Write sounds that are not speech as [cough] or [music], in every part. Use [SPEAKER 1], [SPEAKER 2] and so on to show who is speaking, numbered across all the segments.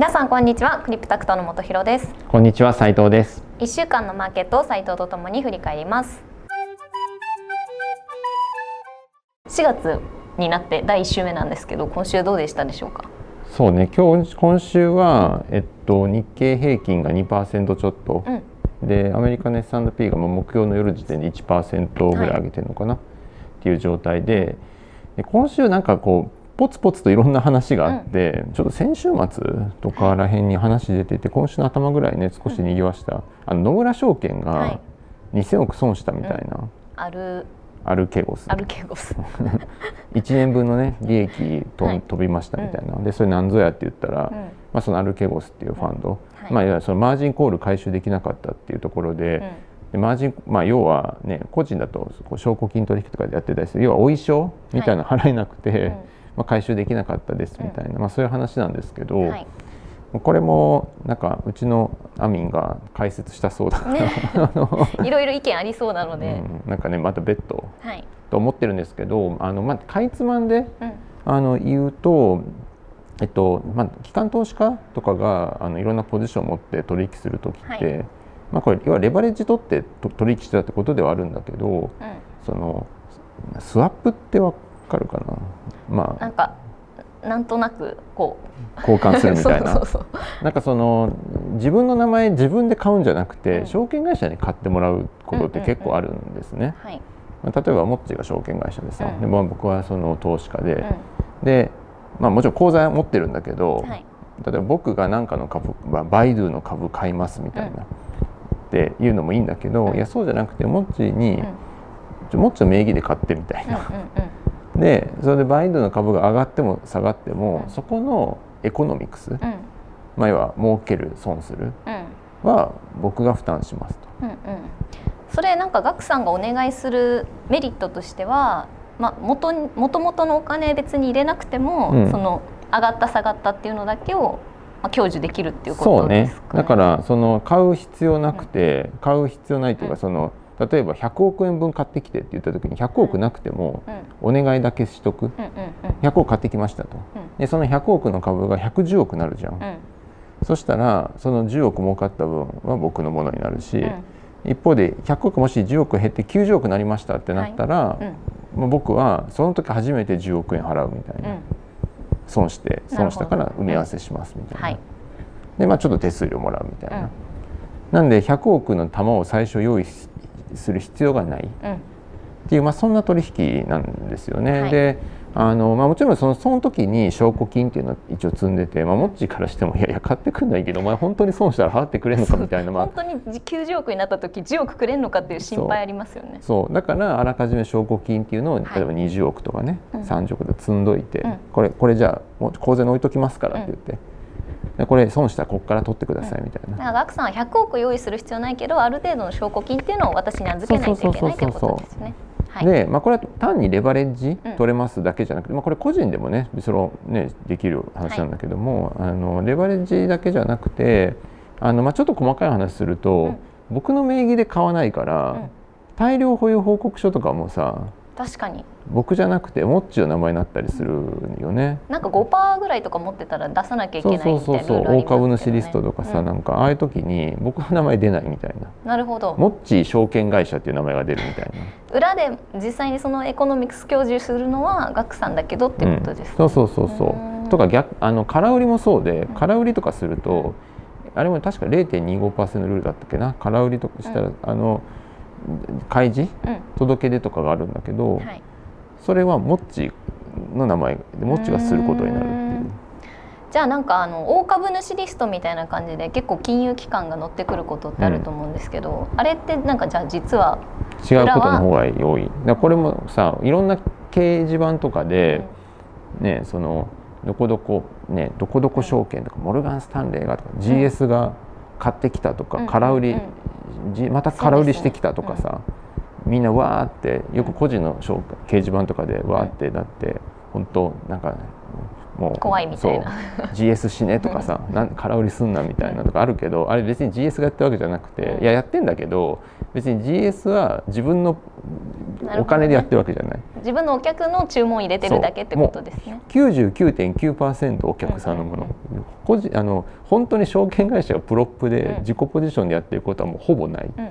[SPEAKER 1] 皆さんこんにちは。クリプタクトの本博です。
[SPEAKER 2] こんにちは斉藤です。
[SPEAKER 1] 一週間のマーケットを斉藤とともに振り返ります。4月になって第1週目なんですけど今週どうでしたでしょうか？
[SPEAKER 2] そうね。今日今週は、えっと、日経平均が2%ちょっと、うん、でアメリカの S&P がもう目標の夜時点で1%ぐらい上げてるのかな、はい、っていう状態で。で今週なんかこうポツポツといろんな話があって、うん、ちょっと先週末とからへんに話出てて今週の頭ぐらいね少しにぎわした、うん、あの野村証券が2,000億損したみたいな、うん、
[SPEAKER 1] ある。
[SPEAKER 2] アルケゴス。
[SPEAKER 1] アルケゴス。[laughs]
[SPEAKER 2] 1年分のね利益と、はい、飛びましたみたいな、でそれ何ぞやって言ったら、まあ、そのアルケゴスっていうファンド、はい、まあ、いわゆるそのマージンコール回収できなかったっていうところで、でマージン、まあ、要はね個人だとこう証拠金取引とかでやってたりする。要はお衣装みたいな払えなくて、はいまあ、回収できなかったですみたいな、うん、まあ、そういう話なんですけど、はい、これもなんかうちのアミンが解説したそうだ、ね、[laughs]
[SPEAKER 1] いろいろ意見ありそうなので、
[SPEAKER 2] うん、なんかねまた別途、はい、と思ってるんですけどあの、まあ、かいつまんで、うん、あの言うとえっとまあ、機関投資家とかがあのいろんなポジションを持って取引する時って、はい、まあ、これ要はレバレッジ取って取引してたってことではあるんだけど、うん、そのスワップってわかるかな。
[SPEAKER 1] まあ。なんかなんとなくこ
[SPEAKER 2] う。交換するみたいな。[laughs] なんかその自分の名前自分で買うんじゃなくて、うん、証券会社に買ってもらうことって結構あるんですね。まあ、例えばモッチーが証券会社でさ、うん、でまあ、僕はその投資家で、うん、で、まあ、もちろん口座持ってるんだけど、はい、例えば僕が何かの株、まあ、バイドゥの株買いますみたいな、っていうのもいいんだけど、いやそうじゃなくてモッチーに、モッチーの名義で買ってみたいな。でそれでバイドゥの株が上がっても下がっても、そこのエコノミクス、まあ、要は儲ける損するは僕が負担しますと。うんうん、
[SPEAKER 1] それなんかガクさんがお願いするメリットとしては、まあ、元もともとのお金別に入れなくても、うん、その上がった下がったっていうのだけをまあ、享受できるっていうことですか、ね、
[SPEAKER 2] そうね。だからその買う必要なくて、買う必要ないというか、その例えば100億円分買ってきてって言った時に100億なくてもお願いだけしとく、100億買ってきましたと、でその100億の株が110億になるじゃん、そしたらその10億儲かった分は僕のものになるし、一方で100億もし10億減って90億になりましたってなったら、僕はその時初めて10億円払うみたいな、損して損したから埋め合わせしますみたいな、でまあちょっと手数料もらうみたいな、なんで100億の玉を最初用意する必要がない、っていう、まあ、そんな取引なんですよね。はい、であのまあ、もちろんそのその時に証拠金っていうのは一応積んでて、まあ、モッチーからしてもいやいや買ってくんないけどお前本当に損したら払ってくれんのかみたいな、
[SPEAKER 1] まあ、[laughs] 本当に90億になった時10億くれんのかっていう心配ありますよね。
[SPEAKER 2] そう。だからあらかじめ証拠金っていうのを例えば20億とかね、はい、30億で積んどいて、うん、これこれじゃあ口座に置いときますからって言って。うん。これ損したらここから取ってくださいみたいな。
[SPEAKER 1] ださんは100億用意する必要ないけどある程度の証拠金っていうのを私に預けないといけないということですね。
[SPEAKER 2] はい、で、まあ、これは単にレバレッジ取れますだけじゃなくて、うん、まあ、これ個人でもねそのねできる話なんだけども、はい、あのレバレッジだけじゃなくてあの、まあ、ちょっと細かい話すると、うん、僕の名義で買わないから、うん、大量保有報告書とかもさ
[SPEAKER 1] 確かに
[SPEAKER 2] 僕じゃなくてモッチの名前になったりするよね、
[SPEAKER 1] なんか5%ぐらいとか持ってたら出さなきゃいけないみたいな、そうそうそう
[SPEAKER 2] 大株主リストとかさ、うん、なんかああいう時に僕の名前出ないみたいな。
[SPEAKER 1] なるほど。
[SPEAKER 2] モッチ証券会社っていう名前が出るみたい
[SPEAKER 1] な。裏で実際にそのエコノミクス享受するのはガクさんだけどっていうことです、ね。
[SPEAKER 2] うん、そうそうそうそう。とか逆あの空売りもそうで空売りとかすると、あれも確か0.25%ルールだったっけな？空売りとかしたら、うん、あの開示、届け出とかがあるんだけど、はいそれはモッチの名前でモッチがすることになるっていう。
[SPEAKER 1] じゃあなんかあの大株主リストみたいな感じで結構金融機関が乗ってくることってあると思うんですけど、うん、あれってなんかじゃあ実は
[SPEAKER 2] 違うことの方が多いだこれもさいろんな掲示板とかで、うん、ねそのどこどこねどこどこ証券とか、モルガン・スタンレーがとか、GS が買ってきたとか、空売り、また空売りしてきたとかさ、みんなわーってよく個人の掲示板とかでわーってだって本当なんか
[SPEAKER 1] もう怖いみたいな。
[SPEAKER 2] GS しねとかさ [laughs] なん空売りすんなみたいなとかあるけどあれ別に GS がやったわけじゃなくていややってんだけど別に GS は自分のお金でやってるわけじゃない、ね、
[SPEAKER 1] 自分のお客の注文入れてるだけってことですね。
[SPEAKER 2] 99.9%お客さんのもの、うんうん、あの本当に証券会社がプロップで自己ポジションでやってることはもうほぼない、うんうんうん、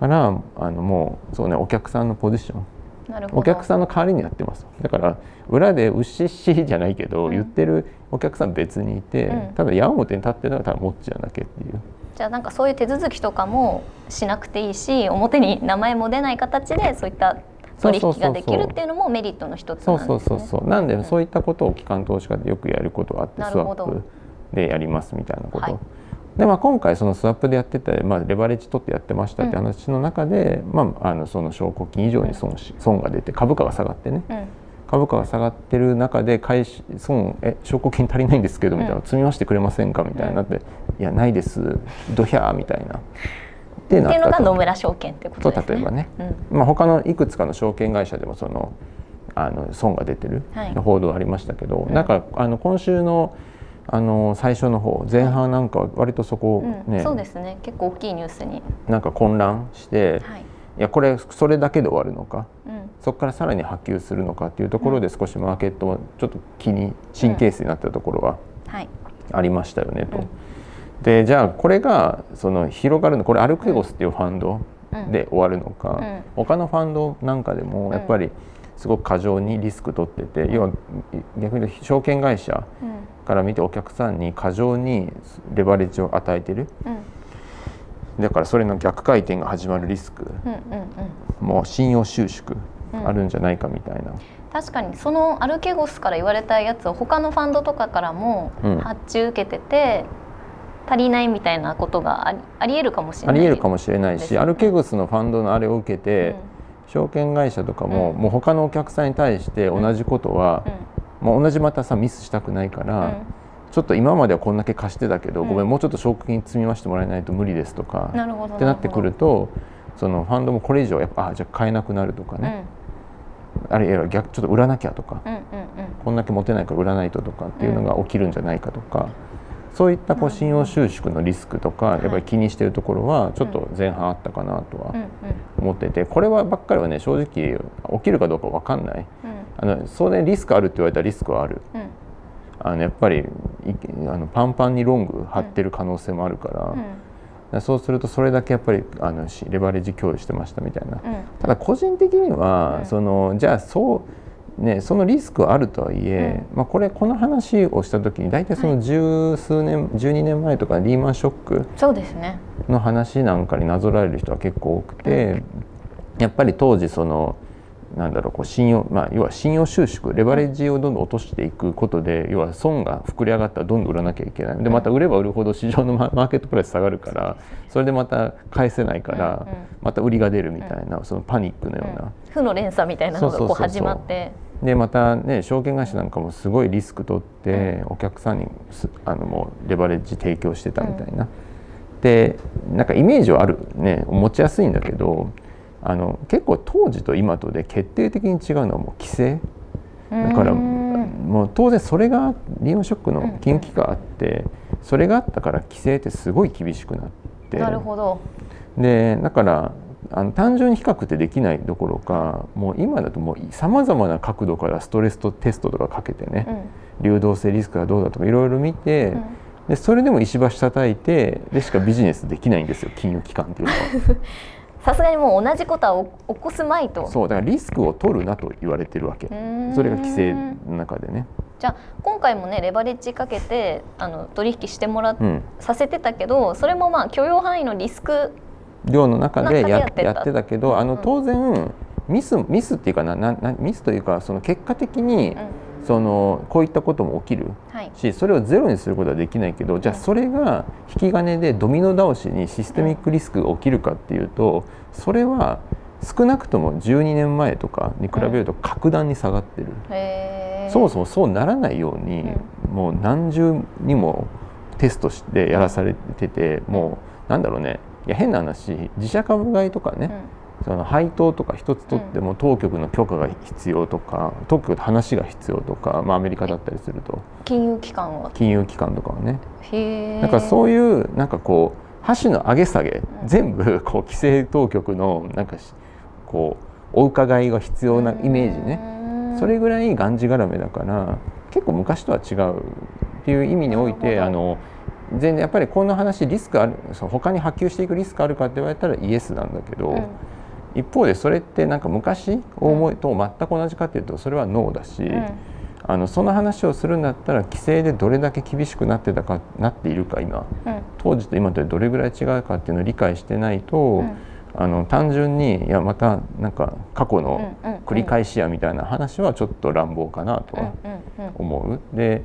[SPEAKER 2] からあのもうそうねお客さんのポジション。お客さんの代わりにやってます。だから裏でうししじゃないけど、うん、言ってるお客さん別にいて、うん、ただ矢面に立ってるのはただもっちゃんだけっていう。
[SPEAKER 1] じゃあなんかそういう手続きとかもしなくていいし表に名前も出ない形でそういった取引ができるっていうのもメリットの一つなんですね。そうそうそう
[SPEAKER 2] なんで、そういったことを機関投資家でよくやることがあってスワップでやりますみたいなこと。はい、でまあ、今回そのスワップでやってて、まあ、レバレッジ取ってやってましたって話の中で、うん、まあ、あのその証拠金以上に損し損が出て株価が下がってね、うん。株価が下がってる中で返し損え証拠金足りないんですけどみたいな、うん、積み増してくれませんか？みたいになって、いやないです。ドヒャーみたいな。
[SPEAKER 1] っていう。のが野村証券ってことです
[SPEAKER 2] ね。例えばね、うん、まあ他のいくつかの証券会社でもそのあの損が出てる報道ありましたけど、はい、なんかあの今週のあの最初の方前半なんか割とそこね、
[SPEAKER 1] うん、そうですね。結構大きいニュースに。
[SPEAKER 2] なんか混乱して、はい、いやこれそれだけで終わるのか、うん、そこからさらに波及するのかっていうところで少しマーケットもちょっと気に神経質になったところはありましたよねと。でじゃあこれがその広がるのこれアルクエゴスっていうファンドで終わるのか、うん、他のファンドなんかでもやっぱりすごく過剰にリスク取ってて、要は逆に証券会社から見てお客さんに過剰にレバレッジを与えてる。だからそれの逆回転が始まるリスク、もう信用収縮あるんじゃないかみたいな。
[SPEAKER 1] 確かにそのアルケゴスから言われたやつを他のファンドとかからも発注受けてて、足りないみたいなことがありえるかもしれない、
[SPEAKER 2] ありえるかもしれないし、アルケゴスのファンドのあれを受けて、うん、証券会社とかも、うん、もう他のお客さんに対して同じことは、うん、もう同じまたさミスしたくないから、ちょっと今まではこんだけ貸してたけど、ごめんもうちょっと証拠金積み増してもらえないと無理ですとかってなってくるとそのファンドもこれ以上やっぱあじゃあ買えなくなるとかね、あるいは逆ちょっと売らなきゃとか、こんだけ持てないから売らないととかっていうのが起きるんじゃないかとか。そういったこう信用収縮のリスクとかやっぱり気にしているところはちょっと前半あったかなとは思っててこれはばっかりはね正直起きるかどうか分かんない、あのそれリスクあるって言われたらリスクはある、あのやっぱりあのパンパンにロング張ってる可能性もあるから。うん、そうするとそれだけやっぱりあのレバレッジ共有してましたみたいな、うん、ただ個人的には、そのじゃあそうねそのリスクはあるとはいえ、まあ、これこの話をした時に大体その十数年、はい、12年前とかリーマンショックの話なんかになぞらえる人は結構多くて、やっぱり当時そのなんだろうこう信用、まあ、要は信用収縮レバレッジをどんどん落としていくことで要は損が膨れ上がったらどんどん売らなきゃいけない。でまた売れば売るほど市場の [laughs] マーケットプライス下がるからそれでまた返せないからまた売りが出るみたいなそのパニックのような。
[SPEAKER 1] 負の連鎖みたいなのがこう始まって。
[SPEAKER 2] でまたね証券会社なんかもすごいリスク取ってお客さんにあのもうレバレッジ提供してたみたいな。でなんかイメージはあるね持ちやすいんだけどあの結構当時と今とで決定的に違うのはもう規制。だからもう当然それがリーマンショックの金融危機があって、それがあったから規制ってすごい厳しくなって。
[SPEAKER 1] なるほど。
[SPEAKER 2] でだからあの単純に比較ってできないどころかもう今だともうさまざまな角度からストレスとテストとかかけてね、うん、流動性リスクがどうだとかいろいろ見て、うん、でそれでも石橋叩いてでしかビジネスできないんですよ金融機関っていうのは。[laughs]
[SPEAKER 1] さすがにもう同じことは起こすまいと。
[SPEAKER 2] そうだからリスクを取るなと言われてるわけ。それが規制の中でね。
[SPEAKER 1] じゃあ今回もねレバレッジかけてあの取引してもら、うん、させてたけどそれもまあ許容範囲のリスク
[SPEAKER 2] 量の中でやってた。けど、あの当然ミスミスっていうかななミスというかその結果的に、うんそのこういったことも起きる。し、それをゼロにすることはできないけどじゃあそれが引き金でドミノ倒しにシステミックリスクが起きるかっていうとそれは少なくとも12年前とかに比べると格段に下がってる、うん、そもそもそうならないように、うん、もう何重にもテストしてやらされてて、もうなんだろうね。いや変な話自社株買いとかね、その配当とか一つとっても当局の許可が必要とか、当局と話が必要とか、まあ、アメリカだったりすると。
[SPEAKER 1] 金融機関は？
[SPEAKER 2] 金融機関とかはね。だからそういうなんかこう箸の上げ下げ、全部こう規制当局のなんかこうお伺いが必要なイメージね。それぐらいがんじがらめだから結構昔とは違うっていう意味においてあの全然やっぱりこんな話リスクある他に波及していくリスクあるかって言われたらイエスなんだけど、うん、一方でそれってなんか昔思いと全く同じかっていうとそれはノーだし。うん。あのその話をするんだったら規制でどれだけ厳しくなってたかなっているか今、うん、当時と今とどれぐらい違うかっていうのを理解してないと、うん、あの単純にいやまたなんか過去の繰り返しやみたいな話はちょっと乱暴かなとは思う。で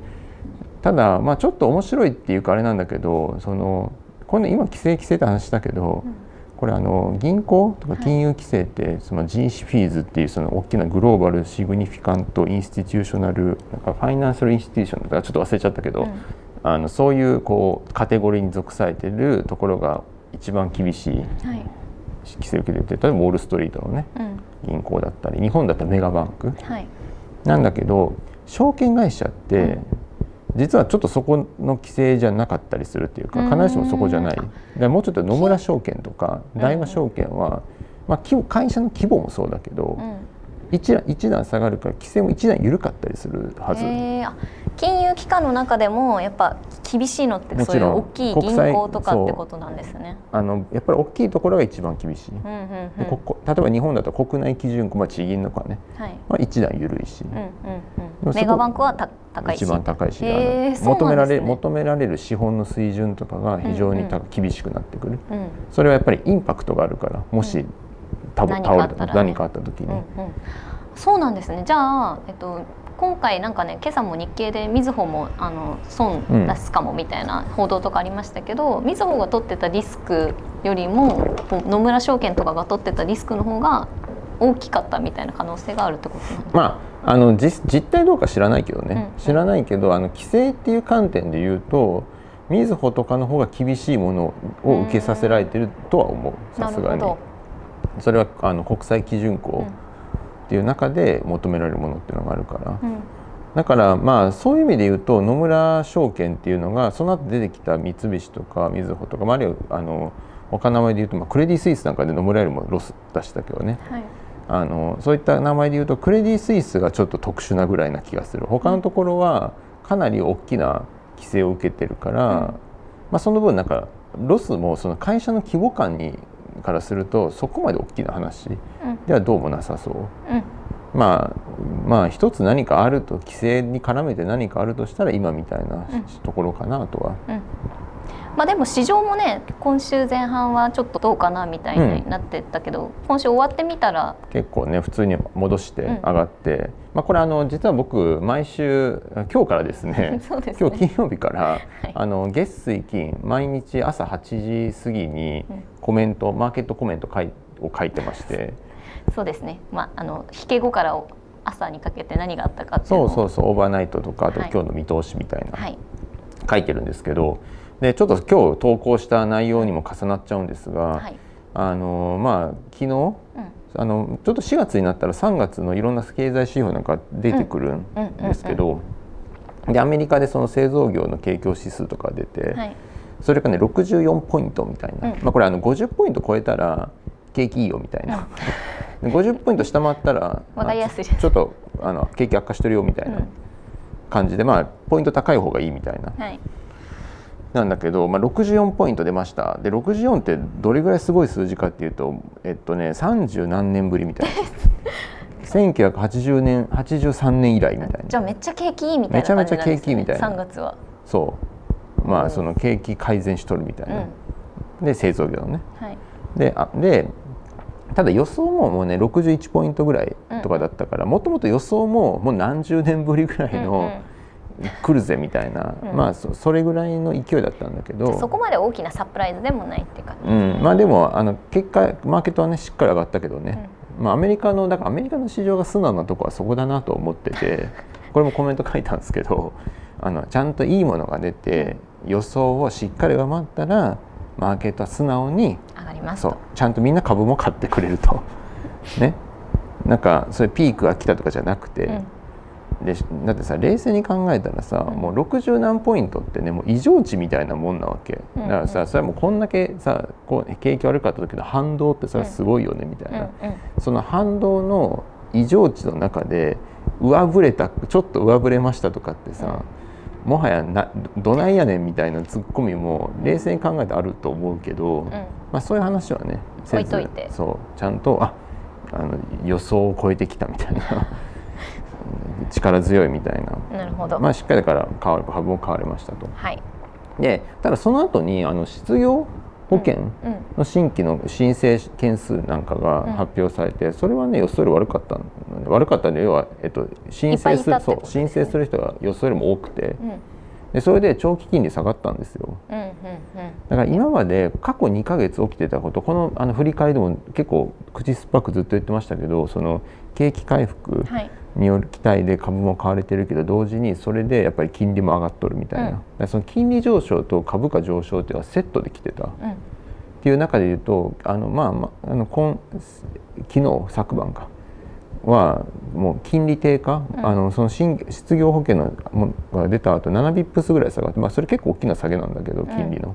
[SPEAKER 2] ただまあちょっと面白いっていうかあれなんだけどそのこれ、今規制規制って話したけど、うんこれあの銀行とか金融規制って、その人種フィーズっていうその大きな global significant institutional なんか financial institution だからちょっと忘れちゃったけど、うん、あのそういうこうカテゴリーに属されてるところが一番厳しい規制を受けてて例えばウォール・ストリートのね、うん、銀行だったり日本だったらメガバンク、はい、なんだけど証券会社って、実はちょっとそこの規制じゃなかったりするっていうか必ずしもそこじゃない。でもうちょっと野村証券とか大和証券は、まあ、会社の規模もそうだけど、一段一段下がるから規制も一段緩かったりするはず。
[SPEAKER 1] 金融機関の中でもやっぱ厳しいのってそういう大きい銀行とかってことなんですね。
[SPEAKER 2] あのやっぱり大きいところが一番厳しい。うんうんうん、例えば日本だと国内基準まあ、地銀とかね、はい、まあ、一段緩いし、うんうん
[SPEAKER 1] うん、メガバンクは高い
[SPEAKER 2] 一番高いし、ね、求められ求められる資本の水準とかが非常に、うんうん、厳しくなってくる、うん、それはやっぱりインパクトがあるからもし、うん、倒れた何かあった時に、うんうん、
[SPEAKER 1] そうなんですね。じゃあ、えっと、今回なんかね今朝も日経でみずほもあの損出すかもみたいな報道とかありましたけどみずほが取ってたリスクよりも野村証券とかが取ってたリスクの方が大きかったみたいな可能性があるってことなんですか、
[SPEAKER 2] まあ、あの実実態どうか知らないけどね、うん、知らないけどあの規制っていう観点で言うとみずほとかの方が厳しいものを受けさせられてるとは思う。さすがに。それはあの国際基準項、うんっていう中で求められるものっていうのがあるから、うん、だからまあそういう意味で言うと野村証券っていうのがその後出てきた三菱とかみずほとか、まあ、あるいはあの他の名前で言うと、まあ、クレディ・スイスなんかで野村よりもロス出したけどね、はい、あのそういった名前で言うとクレディ・スイスがちょっと特殊なぐらいな気がする。他のところはかなり大きな規制を受けてるから、うん、まあ、その分なんかロスもその会社の規模感にからするとそこまで大きな話ではどうもなさそう、うん、まあまあ一つ何かあると規制に絡めて何かあるとしたら今みたいなところかなとは。うんうん
[SPEAKER 1] まあ、でも市場もね今週前半はちょっとどうかなみたいになってたけど、うん、今週終わってみたら
[SPEAKER 2] 結構ね普通に戻して上がって、うん、まあ、これあの実は僕毎週今日からですね [laughs] ね、今日金曜日から、はい、あの月水金毎日朝8時過ぎにコメント、マーケットコメントを書いてまして。
[SPEAKER 1] そうですね、まあ、あの引け後から朝にかけて何があったかっていう
[SPEAKER 2] そうそうそうオーバーナイトとかあと今日の見通しみたいな、はい、書いてるんですけど。でちょっと今日投稿した内容にも重なっちゃうんですが、はい、あのまあ昨日、うん、あのちょっと4月になったら3月のいろんな経済指標なんか出てくるんですけど、でアメリカでその製造業の景況指数とか出て、はい、それがね64ポイントみたいな、うん、まあ、これあの50ポイント超えたら景気いいよみたいな、うん、50ポイント下回ったら、まあ、ちょっとあの景気悪化してるよみたいな感じで、まあポイント高い方がいいみたいな。はいなんだけど、まあ、64ポイント出ました。で64ってどれぐらいすごい数字かっていうとえっとね30何年ぶりみたいな。[laughs] 1980年83年以来みたいな。
[SPEAKER 1] じゃあめっちゃ景気いいみたいな、
[SPEAKER 2] めちゃめちゃ景気いいみたいな。
[SPEAKER 1] 3月は。
[SPEAKER 2] そう。まあその景気改善しとるみたいな、うん、で製造業のね、はい、であでただ予想ももうね61ポイントぐらいとかだったからもともと予想ももう何十年ぶりぐらいの、うんうん来るぜみたいな、うん、まあそれぐらいの勢いだったんだけど。
[SPEAKER 1] そこまで大きなサプライズでもないっていうか、
[SPEAKER 2] うん、まあでもあの結果マーケットはねしっかり上がったけどね、うん、まあアメリカのだからアメリカの市場が素直なとこはそこだなと思っててこれもコメント書いたんですけどあのちゃんといいものが出て予想をしっかり上回ったらマーケットは素直に
[SPEAKER 1] 上がりますそう
[SPEAKER 2] ちゃんとみんな株も買ってくれると。ね。なんかそれピークが来たとかじゃなくて、でだってさ冷静に考えたらさ、うん、もう60何ポイントってねもう異常値みたいなもんなわけ、うんうん、だからさそれはもうこんだけさこう景気悪かった時の反動ってそれはすごいよねみたいな、うんうん、その反動の異常値の中で上振れたちょっと上振れましたとかってさ、もはやなどないやねんみたいなツッコミも冷静に考えてあると思うけど、まあ、そういう話はね
[SPEAKER 1] せず
[SPEAKER 2] そうちゃんとああの予想を超えてきたみたいな力強いみたいな。
[SPEAKER 1] なるほど、
[SPEAKER 2] まあ、しっかりだから株も買われましたと。
[SPEAKER 1] はい、
[SPEAKER 2] でただその後にあの失業保険の新規の申請件数なんかが発表されて、それはね予想より悪かったので悪かったので要は、えっと、申請する、そう申請する人が予想よりも多くて、でそれで長期金利下がったんですよ、だから今まで過去2か月起きてたことこのあの振り返りでも結構口酸っぱくずっと言ってましたけどその景気回復による期待で株も買われてるけど同時にそれでやっぱり金利も上がっとるみたいな、うん、その金利上昇と株価上昇っていうのはセットできてた、うん、っていう中で言うとあのまあ、まあ、あの今昨日昨晩かはもう金利低下、うん、あのその新失業保険のもが出た後7 bips ぐらい下がって、まあ、それ結構大きな下げなんだけど金利の。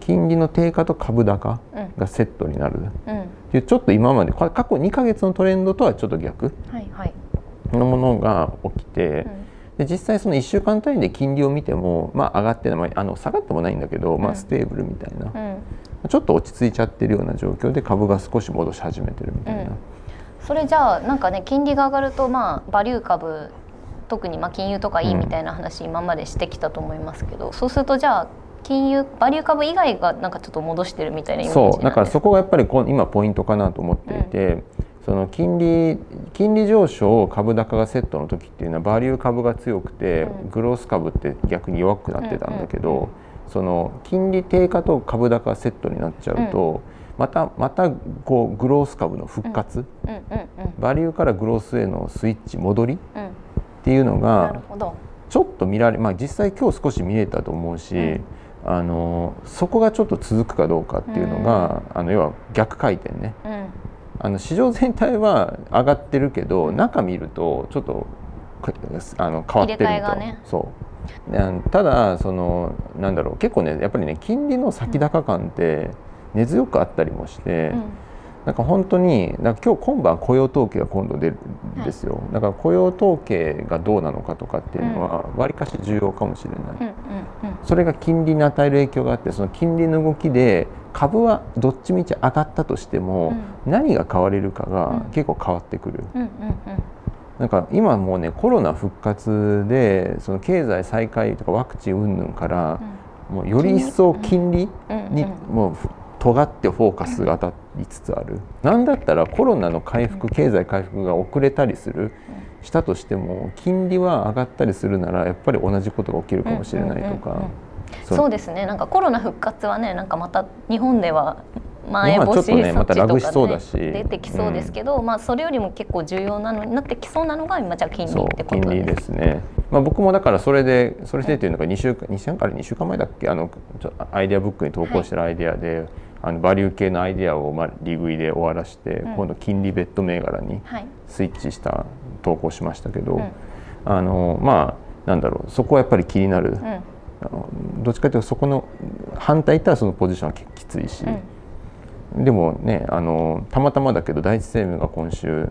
[SPEAKER 2] 金利の低下と株高がセットになる、うん、っていうちょっと今まで過去2か月のトレンドとはちょっと逆、はいはい、のものが起きて、で実際その1週間単位で金利を見ても、まあ、上がってまあ、あの下がってもないんだけど、まあ、 stable みたいな、ちょっと落ち着いちゃってるような状況で株が少し戻し始めてるみたいな。
[SPEAKER 1] それじゃあなんかね金利が上がるとまあバリュー株特にまあ金融とかいいみたいな話今までしてきたと思いますけど、うん、そうするとじゃあ金融バリュー株以外がなんかちょっと戻してるみたいなイメージ
[SPEAKER 2] そう。だからそこがやっぱり今ポイントかなと思っていて、うん、その金利金利上昇株高がセットの時っていうのはバリュー株が強くて、うん、グロース株って逆に弱くなってたんだけど、その金利低下と株高がセットになっちゃうと、うん、またまたこうグロース株の復活、バリューからグロースへのスイッチ戻り？っていうのがちょっと見られまあ実際今日少し見えたと思うし、あのそこがちょっと続くかどうかっていうのが、あの要は逆回転ね。あの市場全体は上がってるけど中見るとちょっとあの変わってると、ね、そう。ただそのなんだろう結構ねやっぱりね金利の先高感って根強くあったりもして、うん、なんか本当になんか今日今晩雇用統計が今度出るんですよ、はい、だから雇用統計がどうなのかとかっていうのはわりかし重要かもしれない、それが金利に与える影響があってその金利の動きで株はどっちみち上がったとしても、うん、何が買われるかが結構変わってくる。なんか今もうねコロナ復活でその経済再開とかワクチン云々から、もうより一層金利？にもう尖ってフォーカスが当たりつつある。なんだったらコロナの回復経済回復が遅れたりする。したとしても金利は上がったりするならやっぱり同じことが起きるかもしれないとか。
[SPEAKER 1] そう。ですね。なんかコロナ復活はねなんかまた日本ではまん延防止措置とか、ね、
[SPEAKER 2] またラグしそうだし。
[SPEAKER 1] 出てきそうですけど、うん、まあそれよりも結構重要なのになってきそうなのが今じゃ金利ってこと
[SPEAKER 2] です。金利ですね。まあ僕もだからそれでそれでっていうのが2週間2週間から2週間前だっけ？あのアイデアブックに投稿してるアイデアで、はい、あのバリュー系のアイデアをまあ利食いで終わらして、うん、今度金利ベッド銘柄にスイッチした投稿しましたけど、うん、あのまあなんだろうそこはやっぱり気になる。うん。どっちかというとそこの反対いったらそのポジションはきついし、うん、でもねあのたまたまだけど第一生命が今週、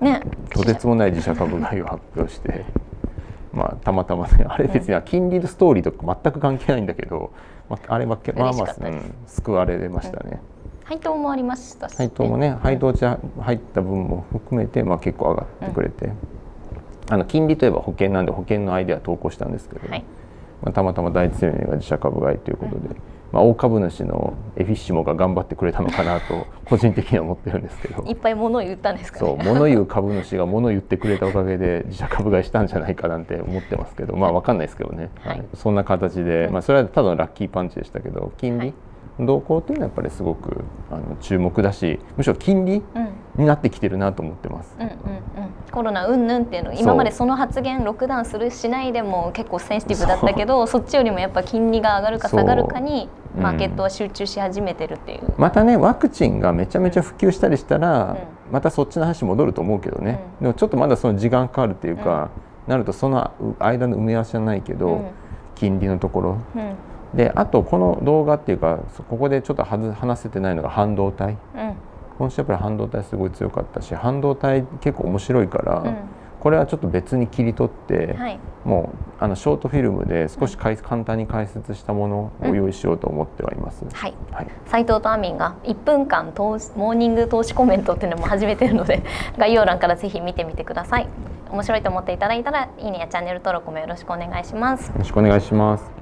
[SPEAKER 2] ね、とてつもない自社株買いを発表して。まあ、たまたまねあれ別に金利のストーリーとか全く関係ないんだけど、まあ、あれはまあまあ、うん、救われましたね、
[SPEAKER 1] うん、配当もありましたし、
[SPEAKER 2] ね、配当もね配当値入った分も含めて、まあ、結構上がってくれて、うん、あの金利といえば保険なんで保険のアイデア投稿したんですけど、はい。まあ、たまたま第一生命が自社株買いということで、まあ、大株主のエフィッシモが頑張ってくれたのかなと [laughs] 個人的には思ってるんですけど。
[SPEAKER 1] いっぱい物を言ったんですか、
[SPEAKER 2] ね、そう物言う株主が物言ってくれたおかげで自社株買いしたんじゃないかなんて思ってますけどまあ分かんないですけどね、はい、そんな形で、まあ、それはただのラッキーパンチでしたけど金利、はい動向っていうのはやっぱりすごくあの注目だしむしろ金利になってきてるなと思ってます。うんうんうん、
[SPEAKER 1] コロナうんぬんっていうの今までその発言ロックダウンするしないでも結構センシティブだったけどそっちよりもやっぱ金利が上がるか下がるかにマーケットは集中し始めてるっていう、うん、
[SPEAKER 2] またねワクチンがめちゃめちゃ普及したりしたら、うん、またそっちの話戻ると思うけどね、でもちょっとまだその時間かかるっていうか、なるとその間の埋め合わせじゃないけど、金利のところ、であとこの動画っていうかここでちょっと話せてないのが半導体、今週やっぱり半導体すごい強かったし半導体結構面白いから、これはちょっと別に切り取って、はい、もうあのショートフィルムで少し簡単に解説したものを用意しようと思ってはいます。
[SPEAKER 1] はい。はい、斉藤とアミンが1分間投資モーニング投資コメントっていうのも始めてるので [laughs] 概要欄からぜひ見てみてください。面白いと思っていただいたらいいねやチャンネル登録もよろしくお願いします。
[SPEAKER 2] よろしくお願いします。